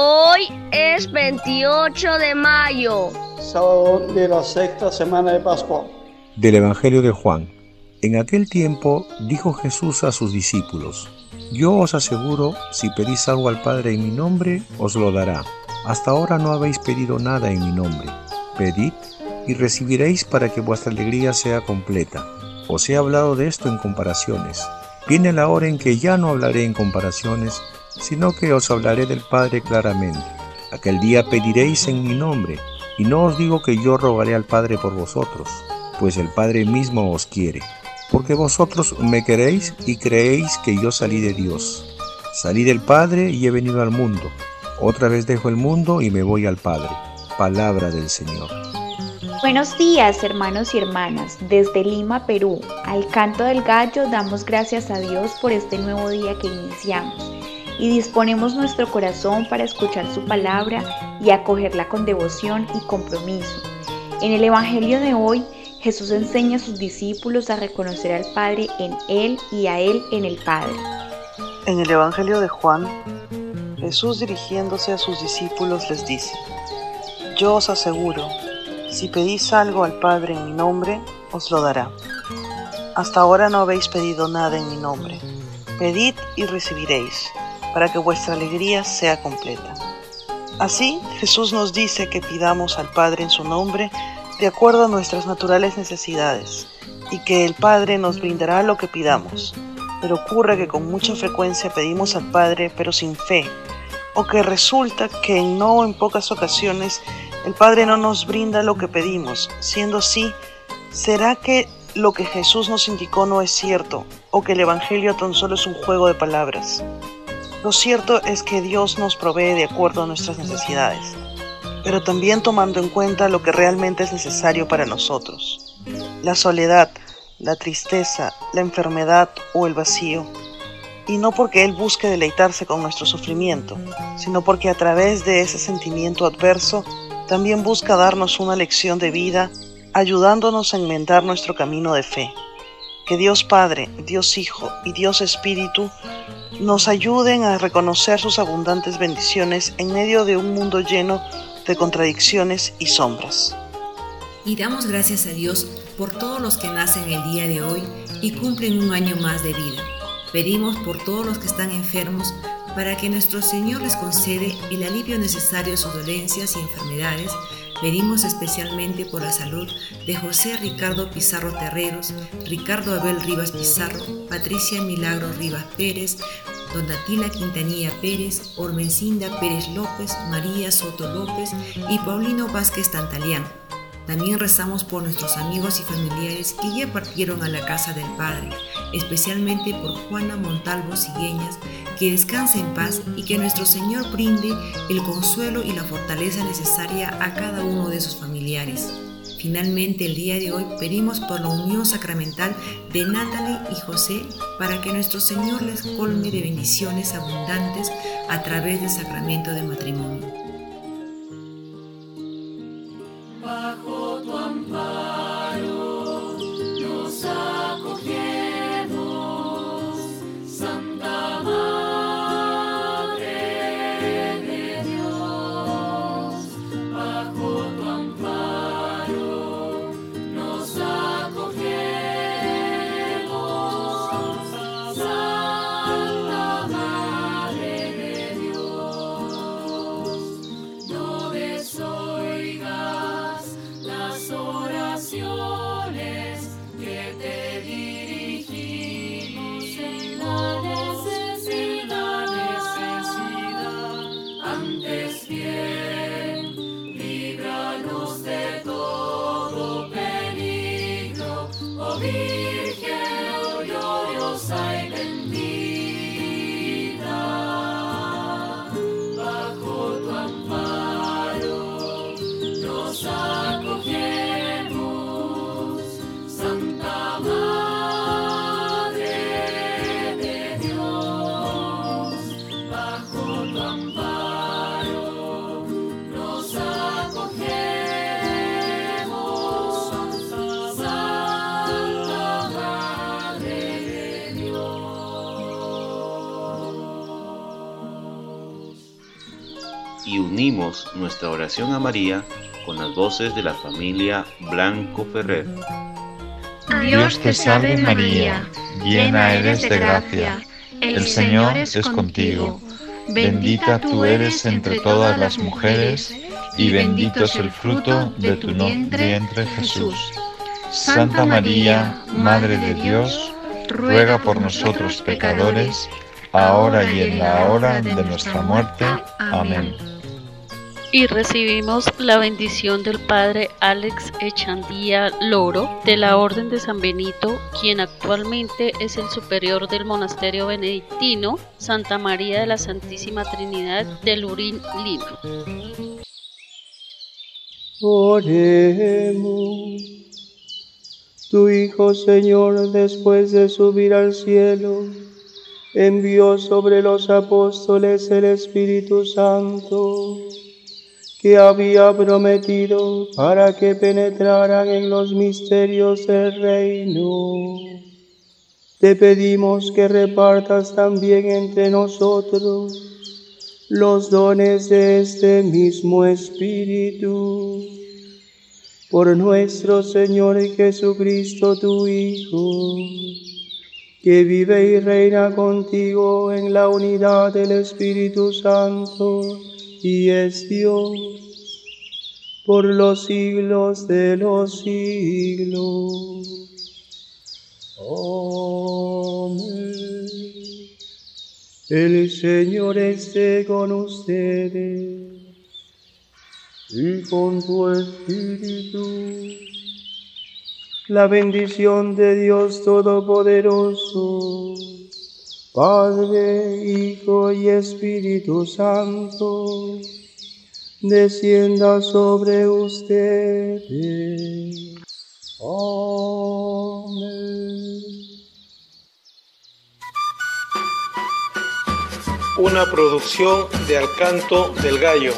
Hoy es 28 de mayo. Sábado de la sexta semana de Pascua. Del Evangelio de Juan. En aquel tiempo dijo Jesús a sus discípulos, Yo os aseguro, si pedís algo al Padre en mi nombre, os lo dará. Hasta ahora no habéis pedido nada en mi nombre. Pedid y recibiréis para que vuestra alegría sea completa. Os he hablado de esto en comparaciones. Viene la hora en que ya no hablaré en comparaciones, sino que os hablaré del Padre claramente. Aquel día pediréis en mi nombre, y no os digo que yo rogaré al Padre por vosotros, pues el Padre mismo os quiere, porque vosotros me queréis y creéis que yo salí de Dios. Salí del Padre y he venido al mundo. Otra vez dejo el mundo y me voy al Padre. Palabra del Señor. Buenos días hermanos y hermanas, desde Lima, Perú. Al canto del gallo damos gracias a Dios por este nuevo día que iniciamos y disponemos nuestro corazón para escuchar su palabra y acogerla con devoción y compromiso. En el Evangelio de hoy, Jesús enseña a sus discípulos a reconocer al Padre en Él y a Él en el Padre. En el Evangelio de Juan, Jesús dirigiéndose a sus discípulos les dice, Yo os aseguro, si pedís algo al Padre en mi nombre, os lo dará. Hasta ahora no habéis pedido nada en mi nombre. Pedid y recibiréis, para que vuestra alegría sea completa. Así, Jesús nos dice que pidamos al Padre en su nombre de acuerdo a nuestras naturales necesidades y que el Padre nos brindará lo que pidamos. Pero ocurre que con mucha frecuencia pedimos al Padre pero sin fe, o que resulta que no en pocas ocasiones el Padre no nos brinda lo que pedimos. Siendo así, ¿será que lo que Jesús nos indicó no es cierto o que el Evangelio tan solo es un juego de palabras? Lo cierto es que Dios nos provee de acuerdo a nuestras necesidades, pero también tomando en cuenta lo que realmente es necesario para nosotros. La soledad, la tristeza, la enfermedad o el vacío. Y no porque Él busque deleitarse con nuestro sufrimiento, sino porque a través de ese sentimiento adverso también busca darnos una lección de vida, ayudándonos a enmendar nuestro camino de fe. Que Dios Padre, Dios Hijo y Dios Espíritu nos ayuden a reconocer sus abundantes bendiciones en medio de un mundo lleno de contradicciones y sombras. Y damos gracias a Dios por todos los que nacen el día de hoy y cumplen un año más de vida. Pedimos por todos los que están enfermos para que nuestro Señor les concede el alivio necesario a sus dolencias y enfermedades. Pedimos especialmente por la salud de José Ricardo Pizarro Terreros, Ricardo Abel Rivas Pizarro, Patricia Milagro Rivas Pérez, Donatila Quintanilla Pérez, Ormencinda Pérez López, María Soto López y Paulino Vázquez Tantalián. También rezamos por nuestros amigos y familiares que ya partieron a la casa del Padre, especialmente por Juana Montalvo Sigueñas, que descanse en paz y que nuestro Señor brinde el consuelo y la fortaleza necesaria a cada uno de sus familiares. Finalmente, el día de hoy pedimos por la unión sacramental de Natalie y José para que nuestro Señor les colme de bendiciones abundantes a través del sacramento de matrimonio. que te dirigimos en la necesidad. Antes bien, líbranos de todo peligro, oh Virgen oh gloriosa y bendita. Bajo tu amparo, nos y unimos nuestra oración a María con las voces de la familia Blanco Ferrer. Dios te salve María, llena eres de gracia, el Señor es contigo, bendita tú eres entre todas las mujeres, y bendito es el fruto de tu vientre Jesús. Santa María, Madre de Dios, ruega por nosotros pecadores, ahora y en la hora de nuestra muerte. Amén. Y recibimos la bendición del Padre Alex Echandía Loro de la Orden de San Benito, quien actualmente es el superior del monasterio benedictino Santa María de la Santísima Trinidad de Lurín, Lima. Oremos. Tu Hijo, Señor, después de subir al cielo, envió sobre los apóstoles el Espíritu Santo que había prometido para que penetraran en los misterios del reino. Te pedimos que repartas también entre nosotros los dones de este mismo Espíritu. Por nuestro Señor Jesucristo, tu Hijo, que vive y reina contigo en la unidad del Espíritu Santo y es Dios por los siglos de los siglos. Amén. El Señor esté con ustedes y con tu espíritu. La bendición de Dios Todopoderoso, Padre, Hijo y Espíritu Santo, descienda sobre ustedes. Amén. Una producción de Alcanto del Gallo.